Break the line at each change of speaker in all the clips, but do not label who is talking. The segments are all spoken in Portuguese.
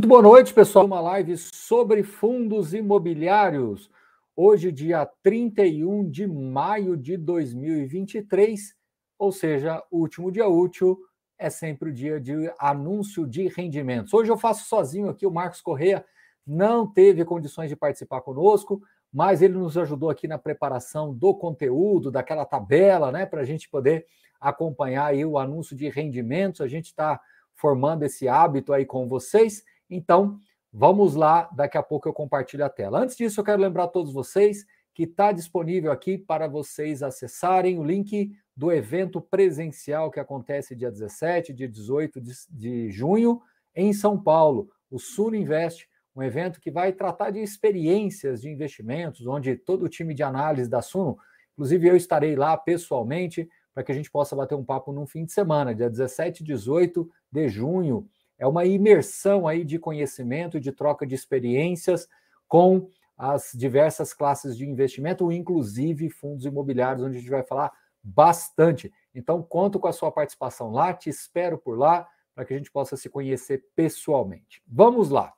Muito boa noite, pessoal. Uma live sobre fundos imobiliários. Hoje, dia 31 de maio de 2023, ou seja, último dia útil é sempre o dia de anúncio de rendimentos. Hoje eu faço sozinho aqui, o Marcos Correa não teve condições de participar conosco, mas ele nos ajudou aqui na preparação do conteúdo, daquela tabela, né, para a gente poder acompanhar aí o anúncio de rendimentos. A gente está formando esse hábito aí com vocês. Então, vamos lá, daqui a pouco eu compartilho a tela. Antes disso, eu quero lembrar a todos vocês que está disponível aqui para vocês acessarem o link do evento presencial que acontece dia 17, dia 18 de, de junho, em São Paulo, o Suno Invest, um evento que vai tratar de experiências de investimentos, onde todo o time de análise da Suno, inclusive eu estarei lá pessoalmente, para que a gente possa bater um papo num fim de semana, dia 17 e 18 de junho, é uma imersão aí de conhecimento de troca de experiências com as diversas classes de investimento, inclusive fundos imobiliários, onde a gente vai falar bastante. Então, conto com a sua participação lá, te espero por lá, para que a gente possa se conhecer pessoalmente. Vamos lá.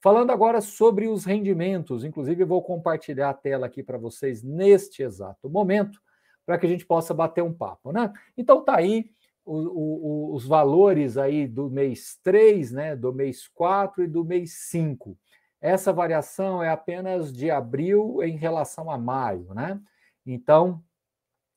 Falando agora sobre os rendimentos, inclusive vou compartilhar a tela aqui para vocês neste exato momento, para que a gente possa bater um papo, né? Então tá aí o, o, os valores aí do mês 3, né, do mês 4 e do mês 5. Essa variação é apenas de abril em relação a maio, né? Então,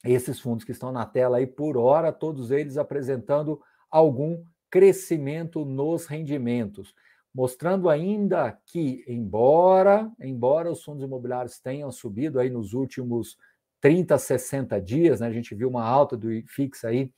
esses fundos que estão na tela aí por hora, todos eles apresentando algum crescimento nos rendimentos, mostrando ainda que embora, embora os fundos imobiliários tenham subido aí nos últimos 30, 60 dias, né? A gente viu uma alta do IFIX aí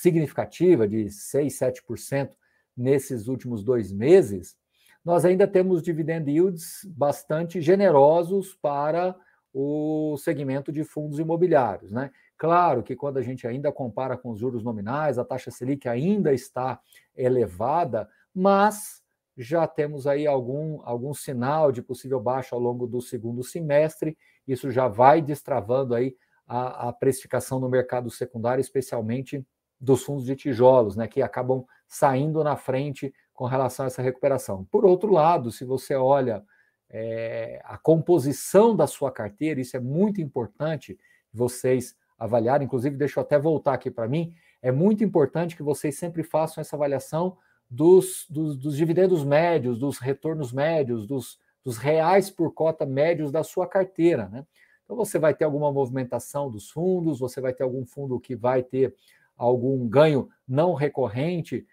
significativa de 6, 7% nesses últimos dois meses, nós ainda temos dividend yields bastante generosos para o segmento de fundos imobiliários. Né? Claro que quando a gente ainda compara com os juros nominais, a taxa Selic ainda está elevada, mas já temos aí algum, algum sinal de possível baixa ao longo do segundo semestre. Isso já vai destravando aí a, a precificação no mercado secundário, especialmente dos fundos de tijolos, né, que acabam saindo na frente com relação a essa recuperação. Por outro lado, se você olha é, a composição da sua carteira, isso é muito importante vocês avaliarem, inclusive deixa eu até voltar aqui para mim, é muito importante que vocês sempre façam essa avaliação dos, dos, dos dividendos médios, dos retornos médios, dos, dos reais por cota médios da sua carteira. Né? Então você vai ter alguma movimentação dos fundos, você vai ter algum fundo que vai ter algum ganho não recorrente,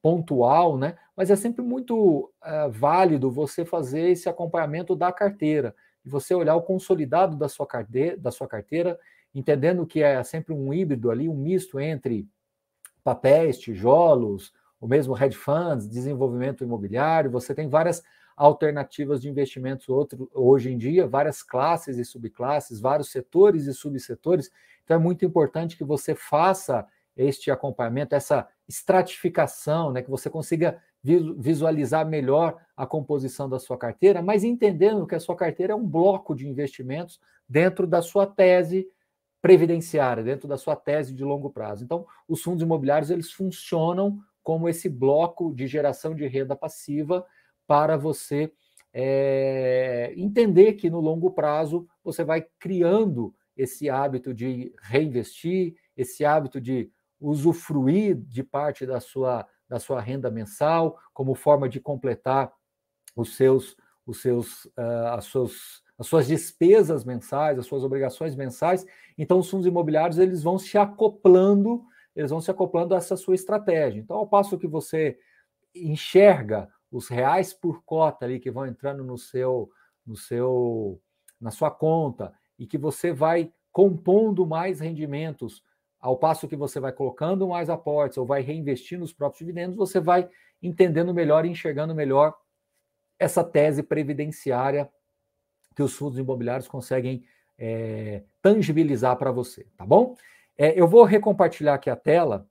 pontual, né? Mas é sempre muito é, válido você fazer esse acompanhamento da carteira e você olhar o consolidado da sua carteira, da sua carteira, entendendo que é sempre um híbrido ali, um misto entre papéis, tijolos, o mesmo hedge funds, desenvolvimento imobiliário. Você tem várias alternativas de investimentos outro, hoje em dia, várias classes e subclasses, vários setores e subsetores. Então é muito importante que você faça este acompanhamento, essa estratificação, né, que você consiga visualizar melhor a composição da sua carteira, mas entendendo que a sua carteira é um bloco de investimentos dentro da sua tese previdenciária, dentro da sua tese de longo prazo. Então, os fundos imobiliários eles funcionam como esse bloco de geração de renda passiva para você é, entender que no longo prazo você vai criando esse hábito de reinvestir, esse hábito de usufruir de parte da sua, da sua renda mensal como forma de completar os seus, os seus, uh, as, suas, as suas despesas mensais, as suas obrigações mensais. Então, os fundos imobiliários eles vão se acoplando, eles vão se acoplando a essa sua estratégia. Então, ao passo que você enxerga os reais por cota ali que vão entrando no seu, no seu, na sua conta e que você vai compondo mais rendimentos ao passo que você vai colocando mais aportes ou vai reinvestindo os próprios dividendos, você vai entendendo melhor e enxergando melhor essa tese previdenciária que os fundos imobiliários conseguem é, tangibilizar para você, tá bom? É, eu vou recompartilhar aqui a tela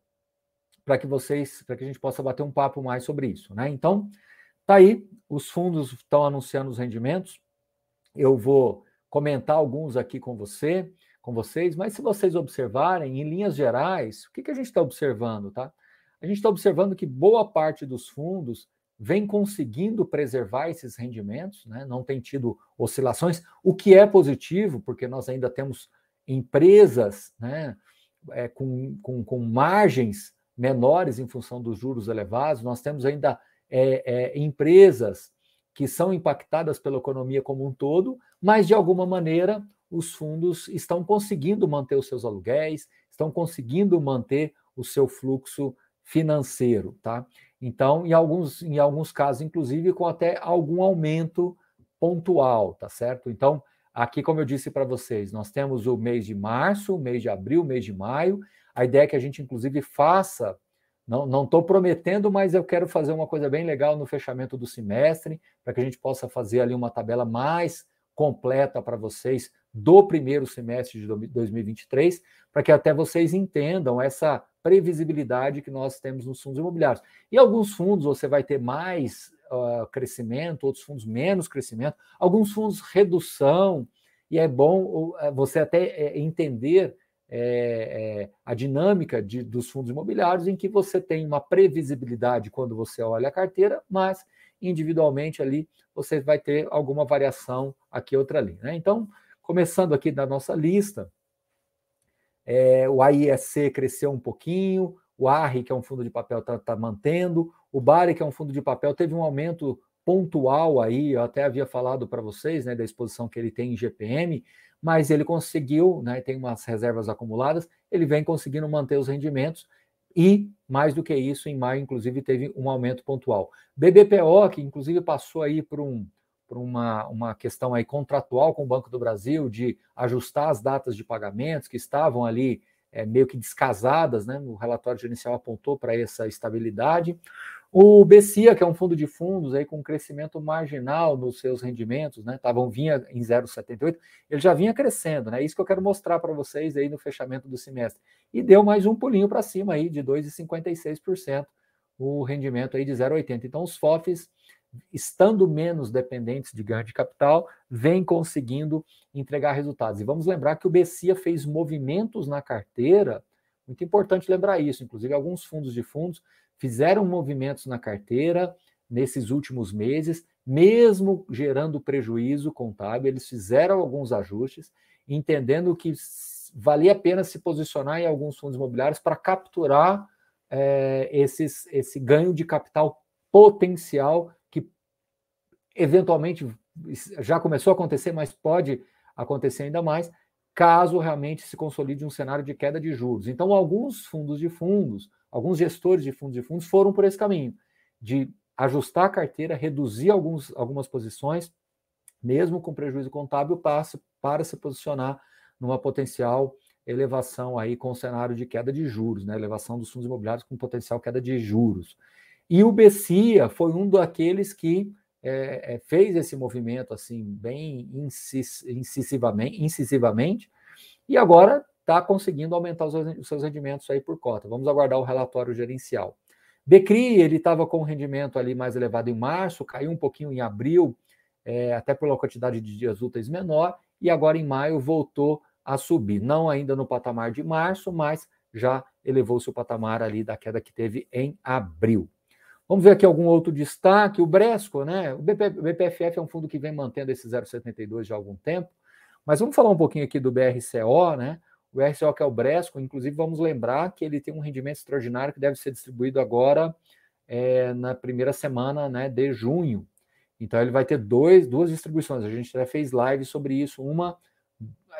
para que vocês, para que a gente possa bater um papo mais sobre isso, né? Então, tá aí, os fundos estão anunciando os rendimentos. Eu vou comentar alguns aqui com você com vocês, mas se vocês observarem, em linhas gerais, o que, que a gente está observando, tá? A gente está observando que boa parte dos fundos vem conseguindo preservar esses rendimentos, né? não tem tido oscilações, o que é positivo, porque nós ainda temos empresas né, é, com, com, com, margens menores em função dos juros elevados, nós temos ainda é, é, empresas que são impactadas pela economia como um todo, mas de alguma maneira os fundos estão conseguindo manter os seus aluguéis, estão conseguindo manter o seu fluxo financeiro, tá? Então, em alguns, em alguns casos, inclusive, com até algum aumento pontual, tá certo? Então, aqui, como eu disse para vocês, nós temos o mês de março, mês de abril, mês de maio. A ideia é que a gente, inclusive, faça. Não estou prometendo, mas eu quero fazer uma coisa bem legal no fechamento do semestre, para que a gente possa fazer ali uma tabela mais completa para vocês do primeiro semestre de 2023, para que até vocês entendam essa previsibilidade que nós temos nos fundos imobiliários. E alguns fundos você vai ter mais uh, crescimento, outros fundos menos crescimento, alguns fundos redução, e é bom uh, você até uh, entender é, a dinâmica de, dos fundos imobiliários, em que você tem uma previsibilidade quando você olha a carteira, mas individualmente ali você vai ter alguma variação aqui outra ali. Né? Então, começando aqui da nossa lista, é, o AISC cresceu um pouquinho, o ARRI, que é um fundo de papel, está tá mantendo, o BARI, que é um fundo de papel, teve um aumento pontual aí, eu até havia falado para vocês, né, da exposição que ele tem em GPM, mas ele conseguiu, né, tem umas reservas acumuladas, ele vem conseguindo manter os rendimentos e, mais do que isso, em maio, inclusive, teve um aumento pontual. BBPO, que inclusive passou aí por um, por uma, uma questão aí contratual com o Banco do Brasil de ajustar as datas de pagamentos que estavam ali é, meio que descasadas, né? O relatório gerencial apontou para essa estabilidade. O BCIA, que é um fundo de fundos aí com crescimento marginal nos seus rendimentos, né? Tavam vinha em 0,78, ele já vinha crescendo, né? Isso que eu quero mostrar para vocês aí no fechamento do semestre. E deu mais um pulinho para cima aí de 2,56% o rendimento aí de 0,80. Então os FOFs estando menos dependentes de ganho de capital, vem conseguindo entregar resultados. E vamos lembrar que o BCIA fez movimentos na carteira, muito importante lembrar isso, inclusive alguns fundos de fundos fizeram movimentos na carteira nesses últimos meses, mesmo gerando prejuízo contábil, eles fizeram alguns ajustes, entendendo que valia a pena se posicionar em alguns fundos imobiliários para capturar é, esses, esse ganho de capital potencial eventualmente já começou a acontecer, mas pode acontecer ainda mais, caso realmente se consolide um cenário de queda de juros. Então, alguns fundos de fundos, alguns gestores de fundos de fundos foram por esse caminho, de ajustar a carteira, reduzir alguns, algumas posições, mesmo com prejuízo contábil, para, para se posicionar numa potencial elevação aí com o cenário de queda de juros, né? elevação dos fundos imobiliários com potencial queda de juros. E o BCIA foi um daqueles que é, é, fez esse movimento assim bem incis, incisivamente, incisivamente e agora está conseguindo aumentar os, os, seus rendimentos aí por cota. Vamos aguardar o relatório gerencial. Becri, ele estava com um rendimento ali mais elevado em março, caiu um pouquinho em abril, é, até pela quantidade de dias úteis menor, e agora em maio voltou a subir. Não ainda no patamar de março, mas já elevou-se o patamar ali da queda que teve em abril. Vamos ver aqui algum outro destaque. O Bresco, né? O BPFF é um fundo que vem mantendo esse 0,72 já há algum tempo. Mas vamos falar um pouquinho aqui do BRCO, né? O BRCO que é o Bresco, inclusive vamos lembrar que ele tem um rendimento extraordinário que deve ser distribuído agora é, na primeira semana né, de junho. Então ele vai ter dois, duas distribuições. A gente já fez live sobre isso, uma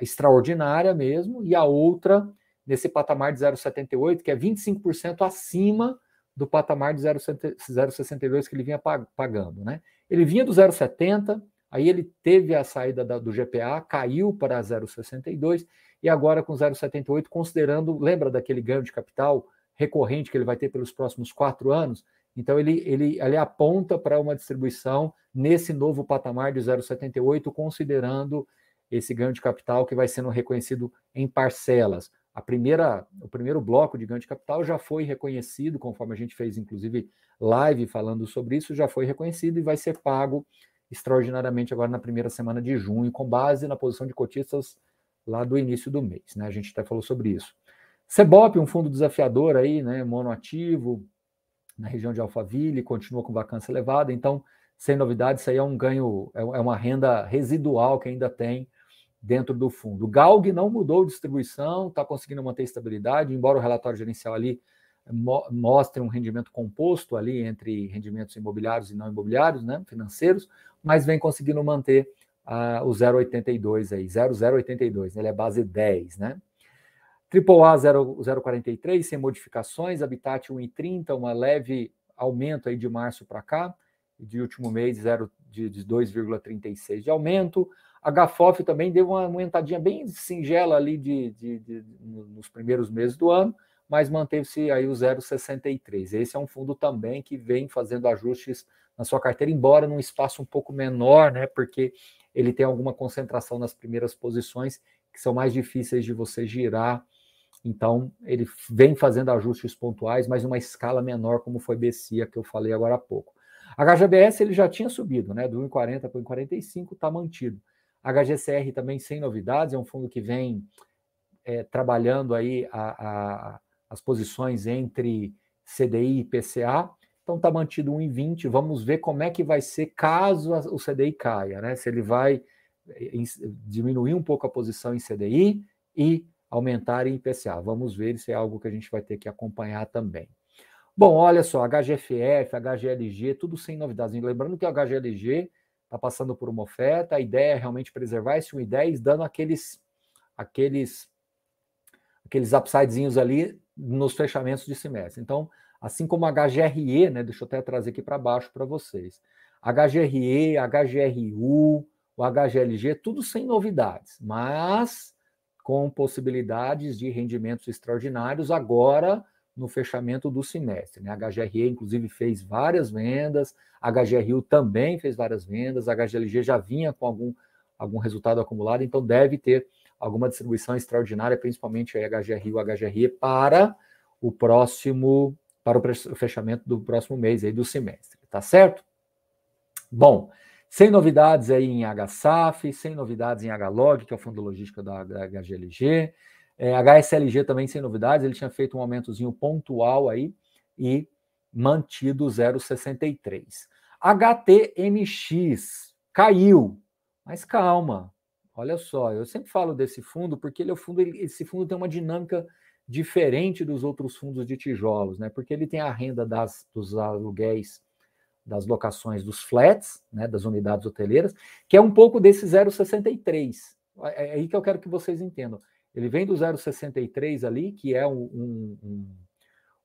extraordinária mesmo, e a outra nesse patamar de 0,78, que é 25% acima do patamar de 0,62 que ele vinha pagando. Né? Ele vinha do 0,70, aí ele teve a saída da, do GPA, caiu para 0,62 e agora com 0,78, considerando, lembra daquele ganho de capital recorrente que ele vai ter pelos próximos quatro anos? Então ele, ele, ele aponta para uma distribuição nesse novo patamar de 0,78, considerando esse ganho de capital que vai sendo reconhecido em parcelas a primeira, o primeiro bloco de ganho de capital já foi reconhecido, conforme a gente fez, inclusive, live falando sobre isso, já foi reconhecido e vai ser pago extraordinariamente agora na primeira semana de junho, com base na posição de cotistas lá do início do mês. Né? A gente até falou sobre isso. Cebop, um fundo desafiador aí, né? monoativo, na região de Alphaville, continua com vacância elevada, então, sem novidades, isso aí é um ganho, é, é uma renda residual que ainda tem dentro do fundo. O Galg não mudou distribuição, está conseguindo manter estabilidade, embora o relatório gerencial ali mostre um rendimento composto ali entre rendimentos imobiliários e não imobiliários, né, financeiros, mas vem conseguindo manter uh, o 0,82 aí, 0,082, né, ele é base 10, né? AAA 0,43, sem modificações, Habitat 1,30, uma leve aumento aí de março para cá, de último mês 0, de, de 2,36 de aumento. HFOF também deu uma aumentadinha bem singela ali de, de, de, nos primeiros meses do ano, mas manteve-se aí o 0,63. Esse é um fundo também que vem fazendo ajustes na sua carteira, embora num espaço um pouco menor, né? Porque ele tem alguma concentração nas primeiras posições que são mais difíceis de você girar. Então, ele vem fazendo ajustes pontuais, mas uma escala menor, como foi BCIA, que eu falei agora há pouco. HGBS ele já tinha subido, né? Do 1,40 para o 1,45, está mantido. HGCR também sem novidades, é um fundo que vem é, trabalhando aí a, a, as posições entre CDI e PCA. Então está mantido 1,20. Vamos ver como é que vai ser caso o CDI caia, né? Se ele vai eh, diminuir um pouco a posição em CDI e aumentar em IPCA. Vamos ver, isso é algo que a gente vai ter que acompanhar também. Bom, olha só, HGFF, HGLG, tudo sem novidades. Lembrando que o HGLG está passando por uma oferta, a ideia é realmente preservar esse 1,10, dando aqueles, aqueles, aqueles upsidezinhos ali nos fechamentos de semestre. Então, assim como a HGRE, né, deixa eu até trazer aqui para baixo para vocês. HGRE, HGRU, o HGLG, tudo sem novidades, mas com possibilidades de rendimentos extraordinários agora no fechamento do semestre. Né? A HGRE, inclusive, fez várias vendas, a HGRU também fez várias vendas, a HGLG já vinha com algum, algum resultado acumulado, então deve ter alguma distribuição extraordinária, principalmente a HGRI e o HGRE, para o próximo, para o fechamento do próximo mês aí do semestre, tá certo? Bom, sem novidades aí em HSAF, sem novidades em HLOG, que é o fundo logístico da, da HGLG, é, HSLG também sem novidades, ele tinha feito um aumentozinho pontual aí e mantido 0,63. HTMX caiu, mas calma, Olha só, eu sempre falo desse fundo porque ele é o fundo, ele, esse fundo tem uma dinâmica diferente dos outros fundos de tijolos, né? Porque ele tem a renda das, dos aluguéis, das locações dos flats, né, das unidades hoteleiras, que é um pouco desse 0,63. É, é aí que eu quero que vocês entendam. Ele vem do 0,63 ali, que é um, um, um,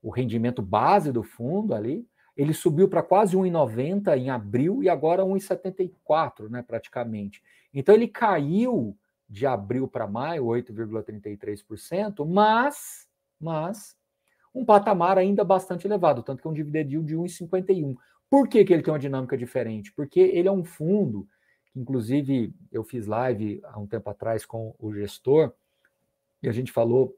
o rendimento base do fundo ali. Ele subiu para quase 1,90 em abril e agora 1,74, né, praticamente. Então ele caiu de abril para maio, 8,33%, mas, mas um patamar ainda bastante elevado, tanto que é um dividend yield de 1,51. Por que, que ele tem uma dinâmica diferente? Porque ele é um fundo, inclusive eu fiz live há um tempo atrás com o gestor, e a gente falou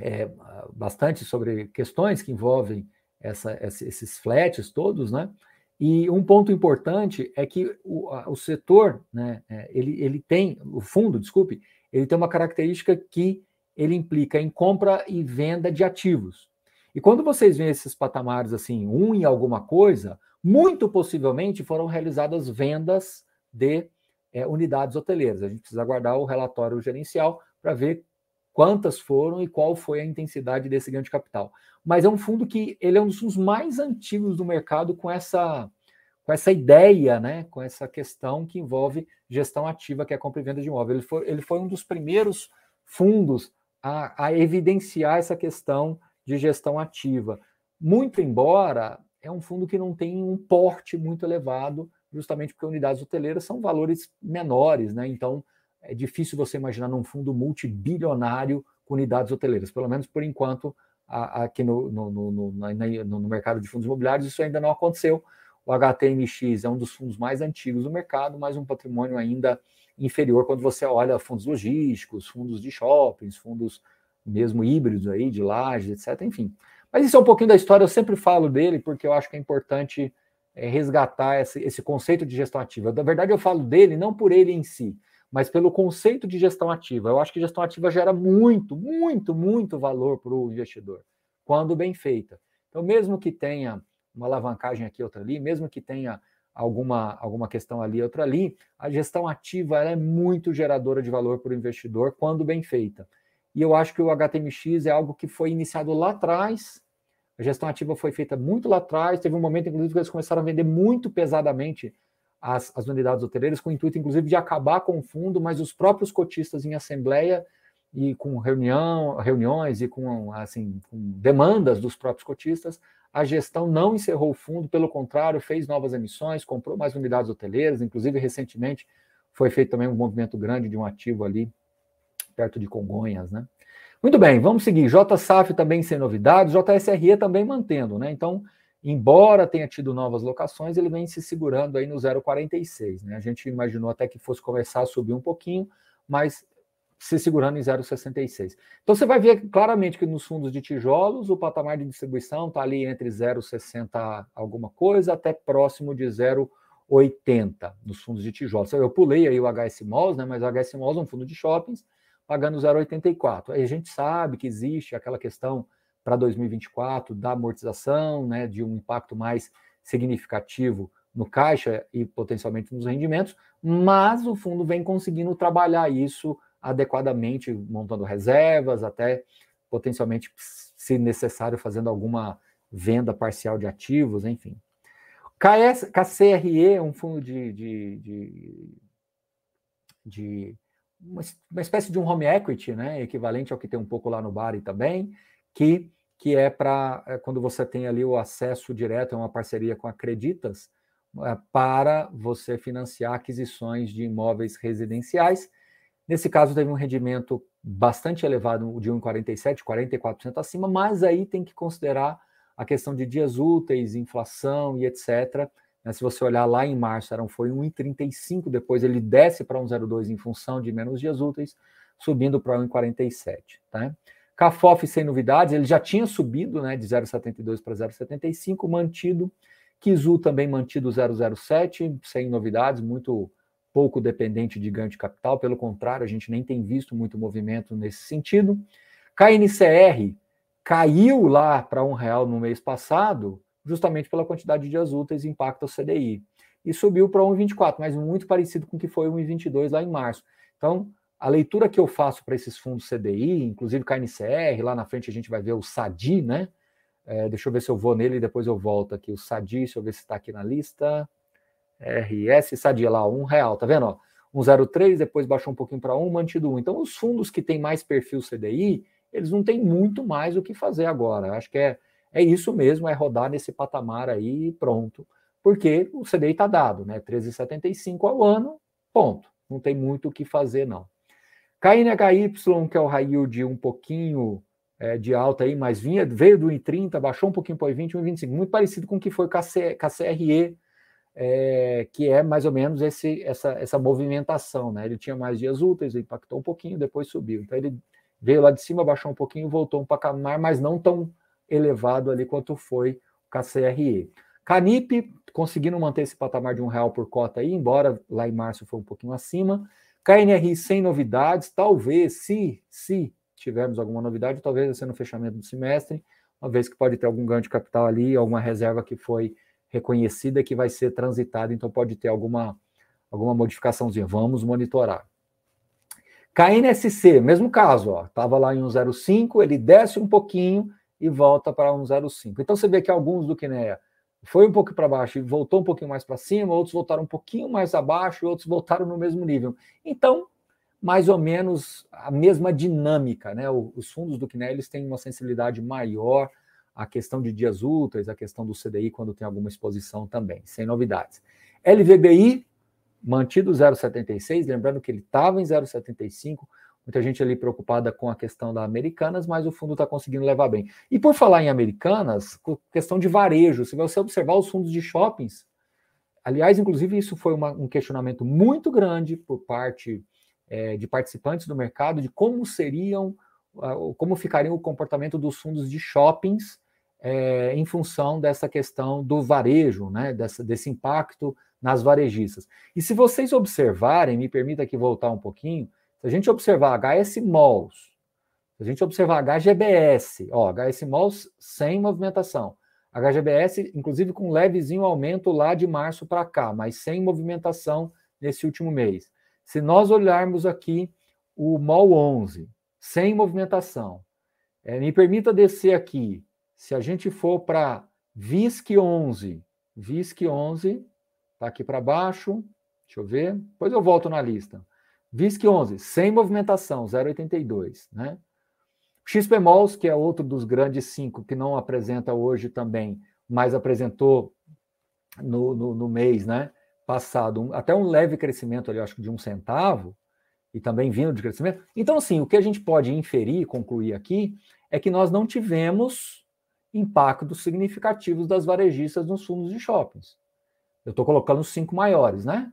é, bastante sobre questões que envolvem essa, esses flats todos, né? E um ponto importante é que o, o setor, né, é, ele, ele tem, o fundo, desculpe, ele tem uma característica que ele implica em compra e venda de ativos. E quando vocês veem esses patamares assim, um em alguma coisa, muito possivelmente foram realizadas vendas de é, unidades hoteleiras. A gente precisa aguardar o relatório gerencial para ver quantas foram e qual foi a intensidade desse ganho de capital. Mas é um fundo que ele é um dos mais antigos do mercado com essa com essa ideia, né, com essa questão que envolve gestão ativa, que é a compra e venda de imóvel. Ele foi, ele foi um dos primeiros fundos a, a evidenciar essa questão de gestão ativa. Muito embora é um fundo que não tem um porte muito elevado, justamente porque unidades hoteleiras são valores menores, né? Então é difícil você imaginar num fundo multibilionário com unidades hoteleiras, pelo menos por enquanto, aqui no, no, no, no, mercado de fundos imobiliários, isso ainda não aconteceu. O HTMX é um dos fundos mais antigos do mercado, mas um patrimônio ainda inferior quando você olha fundos logísticos, fundos de shoppings, fundos mesmo híbridos aí, de lajes, etc. Enfim. Mas isso é um pouquinho da história, eu sempre falo dele, porque eu acho que é importante é, resgatar esse, esse conceito de gestão ativa. Na verdade, eu falo dele não por ele em si, mas pelo conceito de gestão ativa. Eu acho que gestão ativa gera muito, muito, muito valor para o investidor, quando bem feita. Então, mesmo que tenha uma alavancagem aqui, outra ali, mesmo que tenha alguma, alguma questão ali, outra ali, a gestão ativa é muito geradora de valor para o investidor quando bem feita. E eu acho que o HTMX é algo que foi iniciado lá atrás, a gestão ativa foi feita muito lá atrás, teve um momento, inclusive, que eles começaram a vender muito pesadamente as, as unidades hoteleiras, com o intuito, inclusive, de acabar com o fundo, mas os próprios cotistas em assembleia e com reunião, reuniões e com, assim, com demandas dos próprios cotistas, a gestão não encerrou o fundo, pelo contrário, fez novas emissões, comprou mais unidades hoteleiras, inclusive recentemente foi feito também um movimento grande de um ativo ali perto de Congonhas, né? Muito bem, vamos seguir. JSAF também sem novidades, JSRE também mantendo, né? Então, embora tenha tido novas locações, ele vem se segurando aí no 0,46. Né? A gente imaginou até que fosse começar a subir um pouquinho, mas se segurando em 0,66. Então você vai ver claramente que nos fundos de tijolos o patamar de distribuição está ali entre 0,60 alguma coisa até próximo de 0,80 nos fundos de tijolos. Eu pulei aí o HS Malls, né, mas o HS Malls é um fundo de shoppings pagando 0,84. Aí a gente sabe que existe aquela questão para 2024 da amortização, né, de um impacto mais significativo no caixa e potencialmente nos rendimentos, mas o fundo vem conseguindo trabalhar isso adequadamente, montando reservas, até potencialmente, se necessário, fazendo alguma venda parcial de ativos, enfim. KS, KCRE é um fundo de, de, de, de uma, uma, espécie de um home equity, né, equivalente ao que tem um pouco lá no Bari também, que, que é para é, quando você tem ali o acesso direto, é uma parceria com a Acreditas, é, para você financiar aquisições de imóveis residenciais. Nesse caso, teve um rendimento bastante elevado, de 1,47%, 44% acima, mas aí tem que considerar a questão de dias úteis, inflação e etc. Né, se você olhar lá em março, eram, foi 1,35, depois ele desce para 1,02 em função de menos dias úteis, subindo para 1,47. Tá? CAFOF sem novidades, ele já tinha subido né, de 0,72 para 0,75, mantido. Kizu também mantido 0,07, sem novidades, muito pouco dependente de ganho de capital, pelo contrário, a gente nem tem visto muito movimento nesse sentido. KNCR caiu lá para um real no mês passado, justamente pela quantidade de dias úteis impacta o CDI. E subiu para 1,24, mas muito parecido com o que foi 1,22 lá em março. Então, a leitura que eu faço para esses fundos CDI, inclusive KNCR, lá na frente a gente vai ver o SADI, né? É, deixa eu ver se eu vou nele e depois eu volto aqui. O SADI, deixa eu ver se está aqui na lista. RS, SADI lá, um real, tá vendo? Ó, 1,03, depois baixou um pouquinho para 1, mantido 1. Então, os fundos que têm mais perfil CDI, eles não têm muito mais o que fazer agora. Acho que é, é isso mesmo, é rodar nesse patamar aí e pronto. Porque o CDI está dado, né? 13,75 ao ano, ponto. Não tem muito o que fazer, não. KNHY, que é o high yield um pouquinho é, de alta aí, mas vinha, veio do 1,30, baixou um pouquinho para o 20, 1,25, muito parecido com o que foi com a, C, com a CRE, é, que é mais ou menos esse, essa, essa movimentação, né? Ele tinha mais dias úteis, impactou um pouquinho, depois subiu. Então ele veio lá de cima, baixou um pouquinho, voltou um patamar, mas não tão elevado ali quanto foi o KCRE. Canip conseguindo manter esse patamar de um real por cota aí, embora lá em março foi um pouquinho acima. KNRI sem novidades, talvez, se, se tivermos alguma novidade, talvez ser no fechamento do semestre, uma vez que pode ter algum ganho de capital ali, alguma reserva que foi reconhecida que vai ser transitada, então pode ter alguma, alguma modificaçãozinha. Vamos monitorar. KNSC, mesmo caso, estava lá em 1,05, ele desce um pouquinho e volta para 1,05. Então você vê que alguns do Kinea foi um pouco para baixo e voltou um pouquinho mais para cima, outros voltaram um pouquinho mais abaixo outros voltaram no mesmo nível. Então, mais ou menos a mesma dinâmica, né? Os fundos do Kinea eles têm uma sensibilidade maior a questão de dias úteis, a questão do CDI quando tem alguma exposição também, sem novidades. LVBI, mantido 0,76, lembrando que ele estava em 0,75, muita gente ali preocupada com a questão da Americanas, mas o fundo está conseguindo levar bem. E por falar em Americanas, questão de varejo, se você observar os fundos de shoppings, aliás, inclusive isso foi uma, um questionamento muito grande por parte é, de participantes do mercado de como seriam, como ficaria o comportamento dos fundos de shoppings é, em função dessa questão do varejo, né, dessa, desse impacto nas varejistas. E se vocês observarem, me permita aqui voltar um pouquinho, se a gente observar HS Malls, se a gente observar HGBS, ó, HS Malls sem movimentação, HGBS, inclusive com um levezinho aumento lá de março para cá, mas sem movimentação nesse último mês. Se nós olharmos aqui o MOL 11, sem movimentação, é, me permita descer aqui. Se a gente for para VISC 11, VISC 11, está aqui para baixo, deixa eu ver, depois eu volto na lista. VISC 11, sem movimentação, 0,82, né? XPMOLs, que é outro dos grandes cinco que não apresenta hoje também, mas apresentou no, no, no mês né, passado um, até um leve crescimento ali, acho que de um centavo, e também vindo de crescimento. Então, assim, o que a gente pode inferir, concluir aqui, é que nós não tivemos impactos significativos das varejistas nos fundos de shoppings. Eu estou colocando os cinco maiores, né?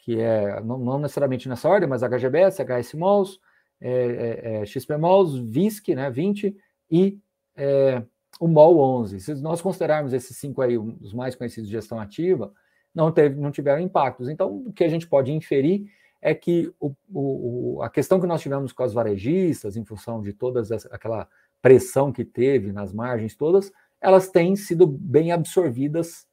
Que é, não, não necessariamente nessa ordem, mas HGBS, HS Malls, é, é, é XP Malls, VISC, né, 20, e é, o MOL 11. Se nós considerarmos esses cinco aí, os mais conhecidos de gestão ativa, não, teve, não tiveram impactos. Então, o que a gente pode inferir é que o, o, a questão que nós tivemos com as varejistas, em função de toda aquela pressão que teve nas margens todas, elas têm sido bem absorvidas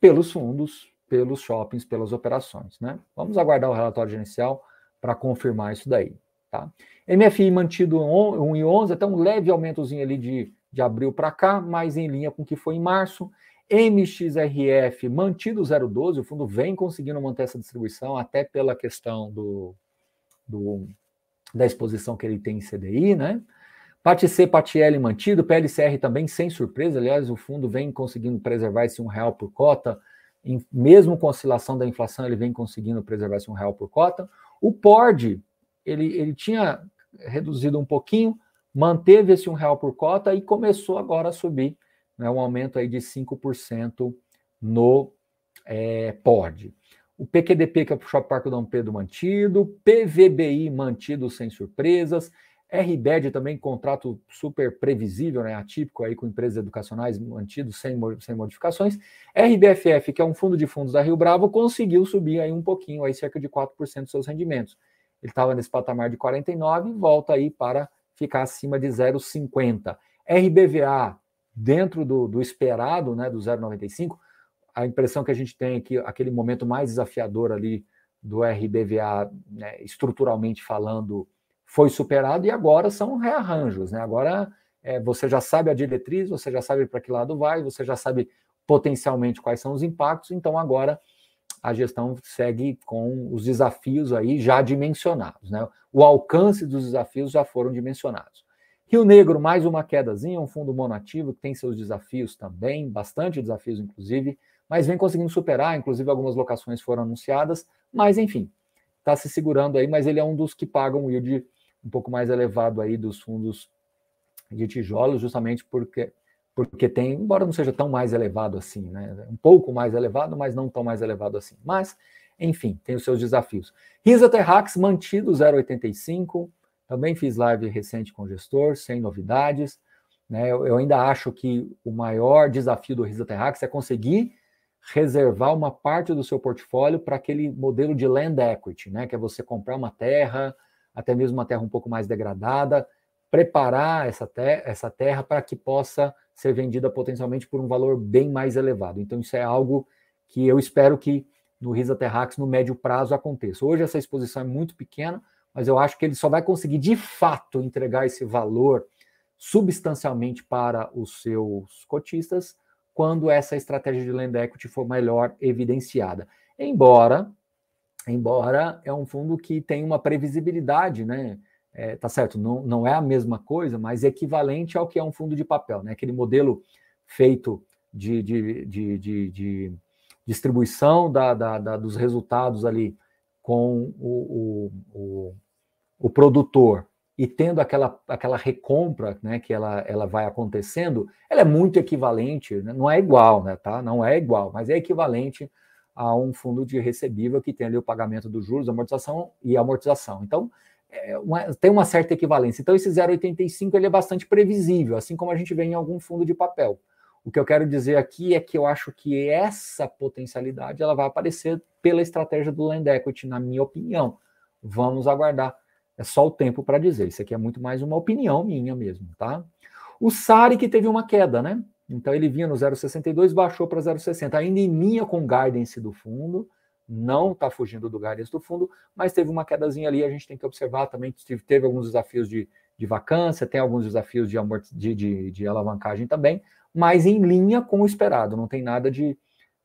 pelos fundos, pelos shoppings, pelas operações. Né? Vamos aguardar o relatório gerencial para confirmar isso daí. Tá? MFI mantido 1,11, até um leve aumentozinho ali de, de abril para cá, mas em linha com o que foi em março. MXRF mantido 0,12, o fundo vem conseguindo manter essa distribuição, até pela questão do, do da exposição que ele tem em CDI, né? PAT C, PAT L mantido, PLCR também sem surpresa, aliás, o fundo vem conseguindo preservar esse um real por cota, em, mesmo com a oscilação da inflação, ele vem conseguindo preservar esse um real por cota. O PORD ele, ele tinha reduzido um pouquinho, manteve esse um real por cota e começou agora a subir, né, um aumento aí de 5% no é, POD. O PQDP, que é o Shopping Parque Dom Pedro, mantido, PVBI mantido sem surpresas, RBED também, contrato super previsível, né, atípico aí com empresas educacionais mantido sem, sem modificações. RBFF, que é um fundo de fundos da Rio Bravo, conseguiu subir aí um pouquinho, aí cerca de 4% dos seus rendimentos. Ele estava nesse patamar de 49 e volta aí para ficar acima de 0,50. RBVA, dentro do, do esperado, né, do 0,95, a impressão que a gente tem é que aquele momento mais desafiador ali do RBVA, né, estruturalmente falando, foi superado e agora são rearranjos. Né? Agora é, você já sabe a diretriz, você já sabe para que lado vai, você já sabe potencialmente quais são os impactos, então agora a gestão segue com os desafios aí já dimensionados. Né? O alcance dos desafios já foram dimensionados. Rio Negro, mais uma quedazinha, um fundo monativo que tem seus desafios também, bastante desafios, inclusive, mas vem conseguindo superar, inclusive algumas locações foram anunciadas, mas enfim, está se segurando aí, mas ele é um dos que pagam o yield um pouco mais elevado aí dos fundos de tijolos, justamente porque porque tem, embora não seja tão mais elevado assim, né? Um pouco mais elevado, mas não tão mais elevado assim. Mas, enfim, tem os seus desafios. Risa Terrax mantido 0,85. Também fiz live recente com o gestor, sem novidades. Né? Eu, eu ainda acho que o maior desafio do Risa Terrax é conseguir reservar uma parte do seu portfólio para aquele modelo de land equity, né? Que é você comprar uma terra, até mesmo uma terra um pouco mais degradada, preparar essa, essa terra para que possa ser vendida potencialmente por um valor bem mais elevado. Então, isso é algo que eu espero que no Risa Terrax, no médio prazo, aconteça. Hoje, essa exposição é muito pequena, mas eu acho que ele só vai conseguir, de fato, entregar esse valor substancialmente para os seus cotistas quando essa estratégia de land equity for melhor evidenciada. Embora, embora é um fundo que tem uma previsibilidade, né? é, tá certo, não, não é a mesma coisa, mas equivalente ao que é um fundo de papel, né? Aquele modelo feito de, de, de, de, de distribuição da, da, da, dos resultados ali com o, o, o, o, produtor e tendo aquela, aquela recompra né, que ela, ela vai acontecendo, ela é muito equivalente, né? não é igual, né, tá? Não é igual, mas é equivalente a um fundo de recebível que tem ali o pagamento dos juros, amortização e amortização. Então, é uma, tem uma certa equivalência. Então, esse 0,85 ele é bastante previsível, assim como a gente vê em algum fundo de papel. O que eu quero dizer aqui é que eu acho que essa potencialidade ela vai aparecer pela estratégia do land equity, na minha opinião. Vamos aguardar. É só o tempo para dizer. Isso aqui é muito mais uma opinião minha mesmo, tá? O SARI que teve uma queda, né? Então ele vinha no 0,62, baixou para 0,60, ainda em linha com o guidance do fundo, não está fugindo do guidance do fundo, mas teve uma quedazinha ali, a gente tem que observar também, teve, teve alguns desafios de, de vacância, tem alguns desafios de, de, de, de, alavancagem também, mas em linha com o esperado, não tem nada de,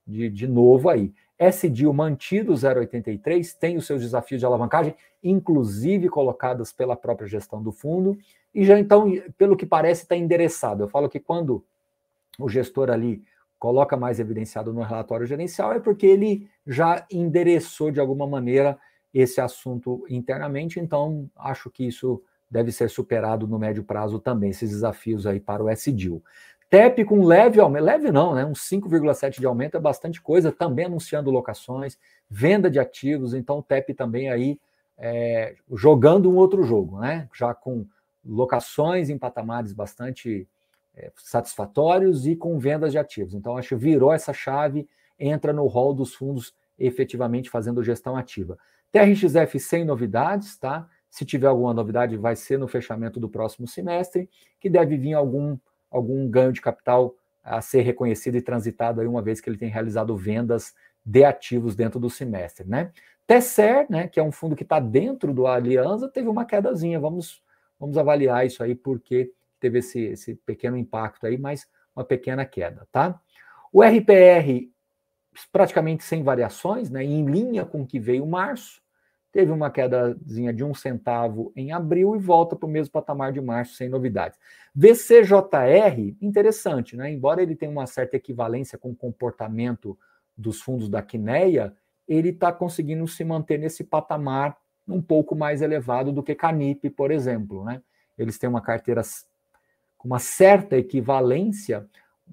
de, de novo aí. SDIL mantido 0,83, tem os seus desafios de alavancagem, inclusive colocadas pela própria gestão do fundo, e já então, pelo que parece, está endereçado. Eu falo que quando o gestor ali coloca mais evidenciado no relatório gerencial, é porque ele já endereçou de alguma maneira esse assunto internamente, então acho que isso deve ser superado no médio prazo também, esses desafios aí para o SDIL. TEP com leve aumento, leve não, né? Um 5,7 de aumento é bastante coisa, também anunciando locações, venda de ativos, então o TEP também aí é, jogando um outro jogo, né? Já com locações em patamares bastante satisfatórios e com vendas de ativos. Então, acho que virou essa chave, entra no rol dos fundos efetivamente fazendo gestão ativa. TRXF sem novidades, tá? Se tiver alguma novidade, vai ser no fechamento do próximo semestre, que deve vir algum algum ganho de capital a ser reconhecido e transitado aí uma vez que ele tem realizado vendas de ativos dentro do semestre, né? Tesser, né, que é um fundo que está dentro do Aliança, teve uma quedazinha. Vamos, vamos avaliar isso aí porque teve esse, esse pequeno impacto aí, mas uma pequena queda, tá? O RPR praticamente sem variações, né, em linha com o que veio março, teve uma quedazinha de um centavo em abril e volta para o mesmo patamar de março, sem novidades. VCJR, interessante, né? Embora ele tenha uma certa equivalência com o comportamento dos fundos da Quineia, ele está conseguindo se manter nesse patamar um pouco mais elevado do que Canip, por exemplo, né? Eles têm uma carteira uma certa equivalência,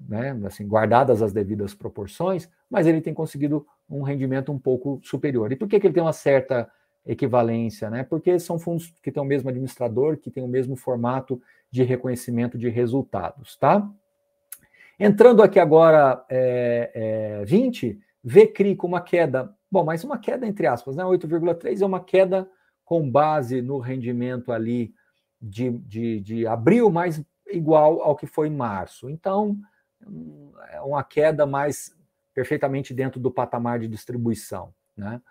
né? Assim, guardadas as devidas proporções, mas ele tem conseguido um rendimento um pouco superior. E por que, que ele tem uma certa equivalência, né? Porque são fundos que têm o mesmo administrador, que têm o mesmo formato de reconhecimento de resultados, tá? Entrando aqui agora, é, é, 20, VCRI com uma queda, bom, mas uma queda entre aspas, né? 8,3 é uma queda com base no rendimento ali de, de, de abril, mas igual ao que foi em março. Então, é uma queda mais perfeitamente dentro do patamar de distribuição, né?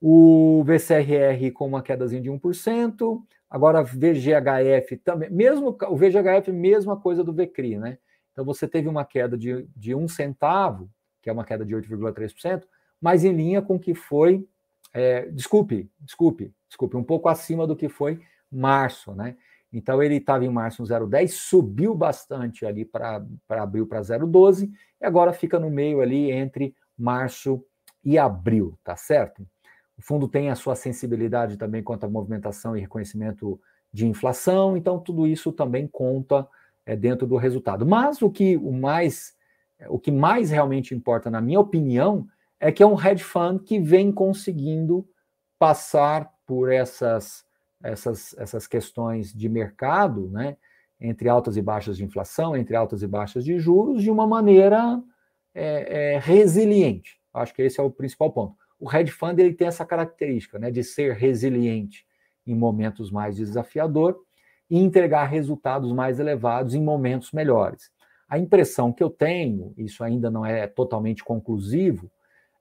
O VCRR com uma quedazinha de 1%, agora VGHF também, mesmo o VGHF, mesma coisa do VCRI, né? Então você teve uma queda de, de um centavo, que é uma queda de 8,3%, mas em linha com o que foi, é, desculpe, desculpe, desculpe, um pouco acima do que foi março, né? Então ele estava em março no 0,10, subiu bastante ali para abril para 0,12, e agora fica no meio ali entre março e abril, tá certo? O fundo tem a sua sensibilidade também quanto à movimentação e reconhecimento de inflação, então tudo isso também conta é, dentro do resultado. Mas o que o mais o que mais realmente importa, na minha opinião, é que é um hedge fund que vem conseguindo passar por essas essas, essas questões de mercado, né, entre altas e baixas de inflação, entre altas e baixas de juros, de uma maneira é, é, resiliente. Acho que esse é o principal ponto o hedge fund ele tem essa característica né, de ser resiliente em momentos mais desafiador e entregar resultados mais elevados em momentos melhores. A impressão que eu tenho, isso ainda não é totalmente conclusivo,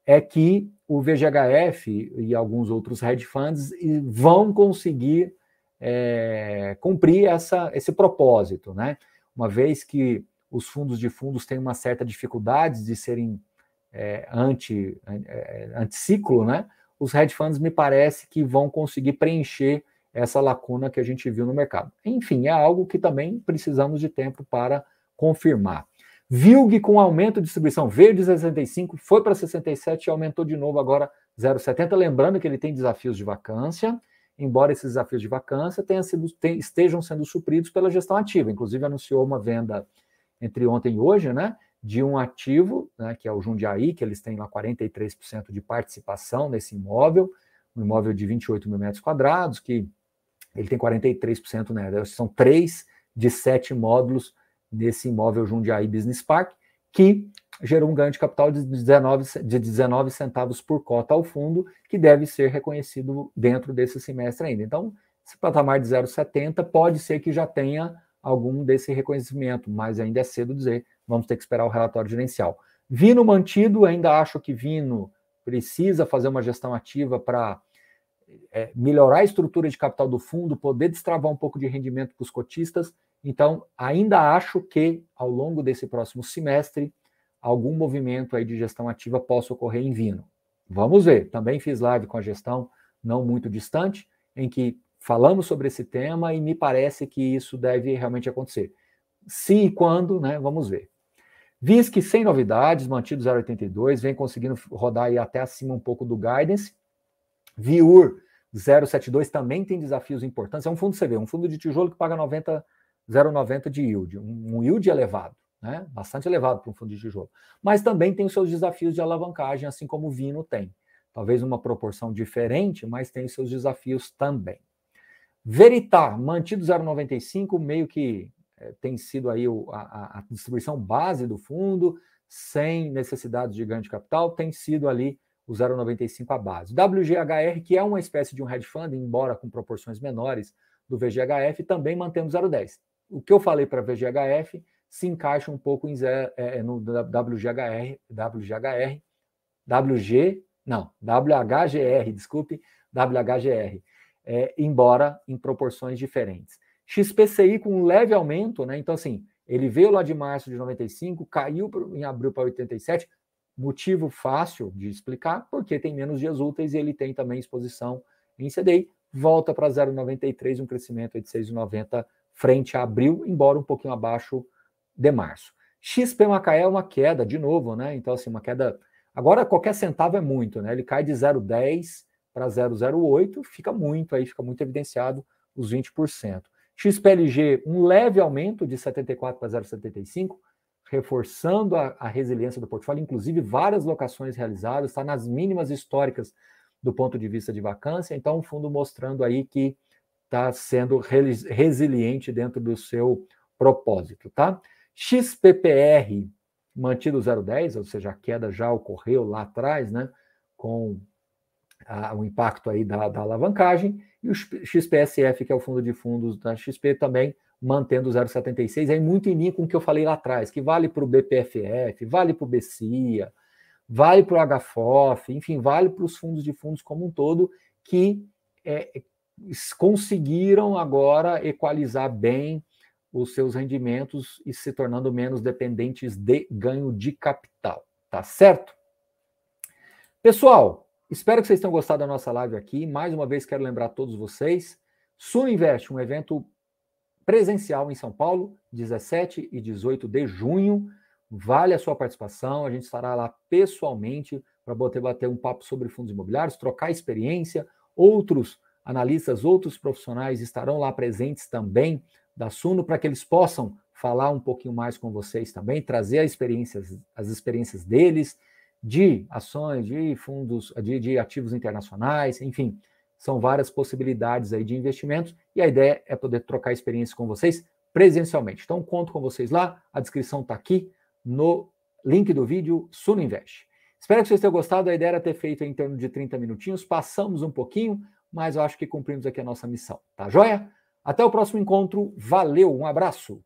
é que o VGHF e alguns outros hedge funds vão conseguir é, cumprir essa, esse propósito, né? Uma vez que os fundos de fundos têm uma certa dificuldade de serem é, anti, é, anticiclo, né? Os hedge funds me parece que vão conseguir preencher essa lacuna que a gente viu no mercado. Enfim, é algo que também precisamos de tempo para confirmar. VILG com aumento de distribuição veio de 65, foi para 67 e aumentou de novo agora 0,70. Lembrando que ele tem desafios de vacância, embora esses desafios de vacância sido, estejam sendo supridos pela gestão ativa. Inclusive, anunciou uma venda entre ontem e hoje, né? de um ativo, né, que é o Jundiaí, que eles têm lá 43% de participação nesse imóvel, um imóvel de 28 mil metros quadrados, que ele tem 43%, né, são três de sete módulos nesse imóvel Jundiaí Business Park, que gerou um ganho de capital de 19, de 19 centavos por cota ao fundo, que deve ser reconhecido dentro desse semestre ainda. Então, esse patamar de 0,70 pode ser que já tenha algum desse reconhecimento, mas ainda é cedo dizer vamos ter que esperar o relatório gerencial. Vino mantido, ainda acho que Vino precisa fazer uma gestão ativa para é, melhorar a estrutura de capital do fundo, poder destravar um pouco de rendimento para os cotistas. Então, ainda acho que ao longo desse próximo semestre, algum movimento aí de gestão ativa possa ocorrer em Vino. Vamos ver. Também fiz live com a gestão não muito distante, em que falamos sobre esse tema e me parece que isso deve realmente acontecer. Se e quando, né? Vamos ver. VISC sem novidades, mantido 0,82, vem conseguindo rodar aí até acima um pouco do guidance. VIUR 072 também tem desafios importantes. É um fundo CV, um fundo de tijolo que paga 90, 0,90 de yield, um yield elevado, né? Bastante elevado para um fundo de tijolo. Mas também tem os seus desafios de alavancagem, assim como o Vino tem. Talvez uma proporção diferente, mas tem os seus desafios também. Veritar, mantido 0,95, meio que é, tem sido aí o, a, a, distribuição base do fundo, sem necessidade de ganho de capital, tem sido ali o 0,95 a base. WGHR, que é uma espécie de um hedge fund, embora com proporções menores do VGHF, também mantendo 0,10. O que eu falei para VGHF se encaixa um pouco em é, é no WGHR, WGHR, WG, não, WHGR, desculpe, WHGR, é, embora em proporções diferentes. XPCI com um leve aumento, né? Então, assim, ele veio lá de março de 95, caiu em abril para 87, motivo fácil de explicar, porque tem menos dias úteis e ele tem também exposição em CDI, volta para 0,93, um crescimento de 6,90 frente a abril, embora um pouquinho abaixo de março. XP Macaé é uma queda, de novo, né? Então, assim, uma queda. Agora, qualquer centavo é muito, né? Ele cai de 0,10 para 0,08, fica muito aí, fica muito evidenciado os 20%. XPLG, um leve aumento de 74 para 0,75, reforçando a, a, resiliência do portfólio, inclusive várias locações realizadas, está nas mínimas históricas do ponto de vista de vacância, então o fundo mostrando aí que está sendo resiliente dentro do seu propósito, tá? XPPR mantido 0,10, ou seja, a queda já ocorreu lá atrás, né, com a, o impacto aí da, da alavancagem, e o XPSF, que é o fundo de fundos da XP, também mantendo 0,76, aí muito em linha com o que eu falei lá atrás, que vale para o BPFF, vale para o BCIA, vale para o HFOF, enfim, vale para os fundos de fundos como um todo, que é, conseguiram agora equalizar bem os seus rendimentos e se tornando menos dependentes de ganho de capital, tá certo? Pessoal, Espero que vocês tenham gostado da nossa live aqui. Mais uma vez, quero lembrar a todos vocês: Suno Invest, um evento presencial em São Paulo, 17 e 18 de junho. Vale a sua participação. A gente estará lá pessoalmente para bater, bater um papo sobre fundos imobiliários, trocar experiência. Outros analistas, outros profissionais estarão lá presentes também da Suno para que eles possam falar um pouquinho mais com vocês também, trazer as experiências, as experiências deles de ações, de fundos, de, de ativos internacionais, enfim, são várias possibilidades aí de investimentos e a ideia é poder trocar experiências com vocês presencialmente. Então, conto com vocês lá, a descrição está aqui no link do vídeo Suno Invest. Espero que vocês tenham gostado, a ideia era ter feito em torno de 30 minutinhos, passamos um pouquinho, mas eu acho que cumprimos aqui a nossa missão, tá joia? Até o próximo encontro, valeu, um abraço!